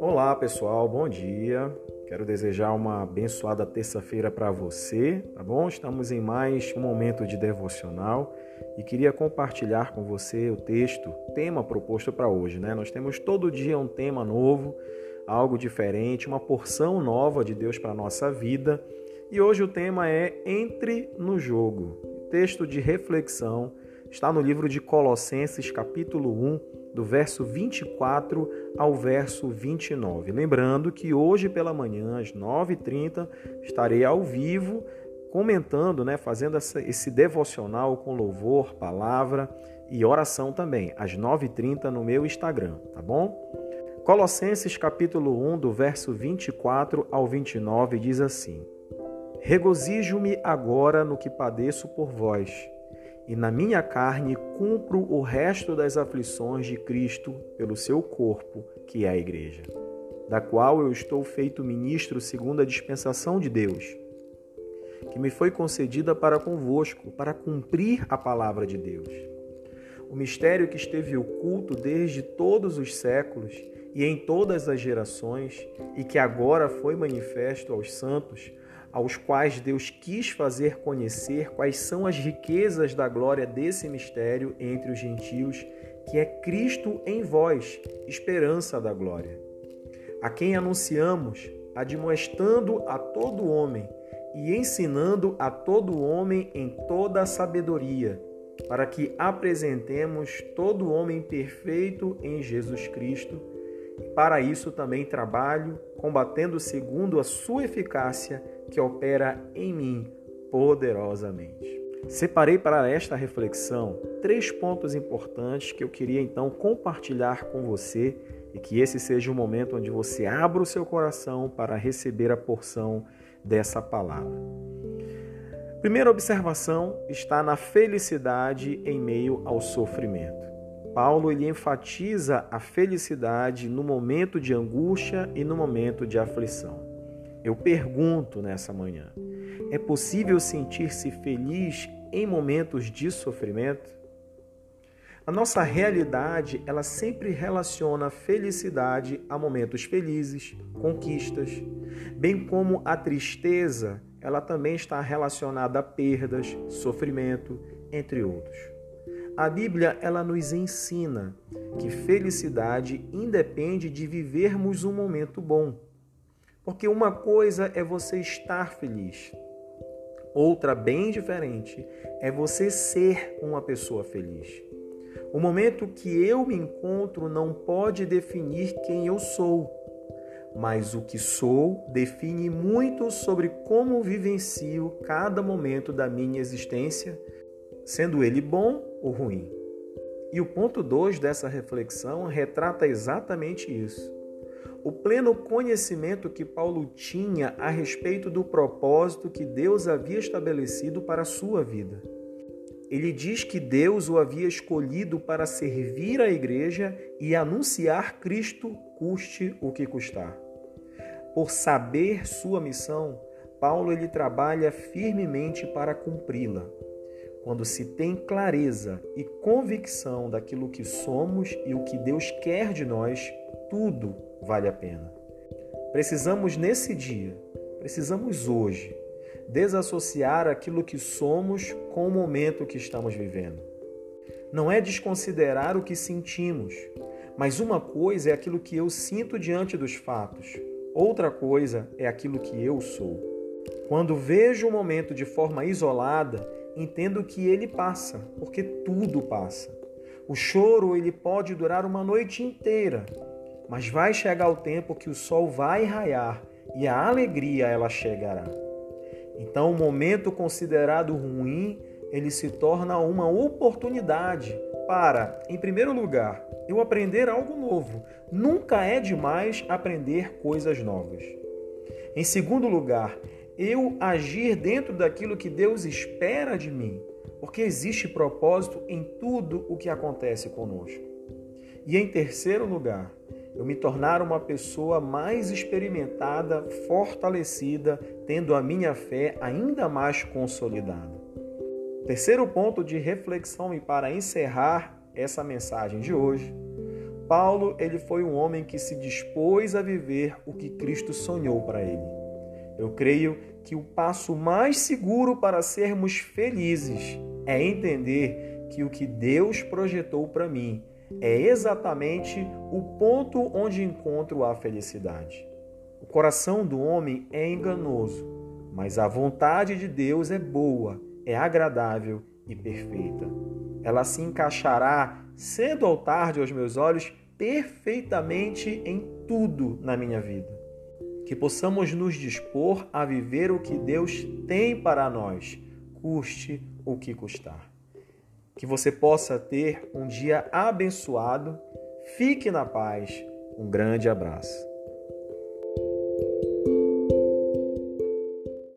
Olá pessoal, bom dia. Quero desejar uma abençoada terça-feira para você, tá bom? Estamos em mais um momento de devocional e queria compartilhar com você o texto, tema proposto para hoje, né? Nós temos todo dia um tema novo, algo diferente, uma porção nova de Deus para nossa vida. E hoje o tema é Entre no Jogo. Texto de reflexão está no livro de Colossenses, capítulo 1, do verso 24 ao verso 29. Lembrando que hoje pela manhã, às 9h30, estarei ao vivo comentando, né, fazendo essa, esse devocional com louvor, palavra e oração também, às 9h30 no meu Instagram, tá bom? Colossenses capítulo 1, do verso 24 ao 29 diz assim: Regozijo-me agora no que padeço por vós e na minha carne cumpro o resto das aflições de Cristo pelo seu corpo, que é a Igreja, da qual eu estou feito ministro segundo a dispensação de Deus, que me foi concedida para convosco, para cumprir a palavra de Deus. O mistério que esteve oculto desde todos os séculos e em todas as gerações, e que agora foi manifesto aos santos, aos quais Deus quis fazer conhecer quais são as riquezas da glória desse mistério entre os gentios, que é Cristo em vós, esperança da glória. A quem anunciamos, admoestando a todo homem e ensinando a todo homem em toda a sabedoria, para que apresentemos todo homem perfeito em Jesus Cristo. Para isso também trabalho, combatendo segundo a sua eficácia que opera em mim poderosamente. Separei para esta reflexão três pontos importantes que eu queria então compartilhar com você e que esse seja o momento onde você abra o seu coração para receber a porção dessa palavra. Primeira observação está na felicidade em meio ao sofrimento. Paulo ele enfatiza a felicidade no momento de angústia e no momento de aflição. Eu pergunto nessa manhã: é possível sentir-se feliz em momentos de sofrimento? A nossa realidade, ela sempre relaciona felicidade a momentos felizes, conquistas, bem como a tristeza, ela também está relacionada a perdas, sofrimento, entre outros. A Bíblia, ela nos ensina que felicidade independe de vivermos um momento bom. Porque uma coisa é você estar feliz, outra bem diferente é você ser uma pessoa feliz. O momento que eu me encontro não pode definir quem eu sou, mas o que sou define muito sobre como vivencio cada momento da minha existência, sendo ele bom ou ruim. E o ponto 2 dessa reflexão retrata exatamente isso o pleno conhecimento que Paulo tinha a respeito do propósito que Deus havia estabelecido para a sua vida. Ele diz que Deus o havia escolhido para servir a igreja e anunciar Cristo, custe o que custar. Por saber sua missão, Paulo ele trabalha firmemente para cumpri-la. Quando se tem clareza e convicção daquilo que somos e o que Deus quer de nós, tudo vale a pena. Precisamos nesse dia, precisamos hoje, desassociar aquilo que somos com o momento que estamos vivendo. Não é desconsiderar o que sentimos, mas uma coisa é aquilo que eu sinto diante dos fatos, outra coisa é aquilo que eu sou. Quando vejo o momento de forma isolada, entendo que ele passa, porque tudo passa. O choro ele pode durar uma noite inteira, mas vai chegar o tempo que o sol vai raiar e a alegria ela chegará. Então, o momento considerado ruim, ele se torna uma oportunidade para, em primeiro lugar, eu aprender algo novo. Nunca é demais aprender coisas novas. Em segundo lugar, eu agir dentro daquilo que Deus espera de mim, porque existe propósito em tudo o que acontece conosco. E em terceiro lugar, eu me tornar uma pessoa mais experimentada, fortalecida, tendo a minha fé ainda mais consolidada. Terceiro ponto de reflexão e para encerrar essa mensagem de hoje, Paulo, ele foi um homem que se dispôs a viver o que Cristo sonhou para ele. Eu creio que o passo mais seguro para sermos felizes é entender que o que Deus projetou para mim é exatamente o ponto onde encontro a felicidade. O coração do homem é enganoso, mas a vontade de Deus é boa, é agradável e perfeita. Ela se encaixará cedo ou tarde aos meus olhos perfeitamente em tudo na minha vida. Que possamos nos dispor a viver o que Deus tem para nós, custe o que custar. Que você possa ter um dia abençoado. Fique na paz. Um grande abraço.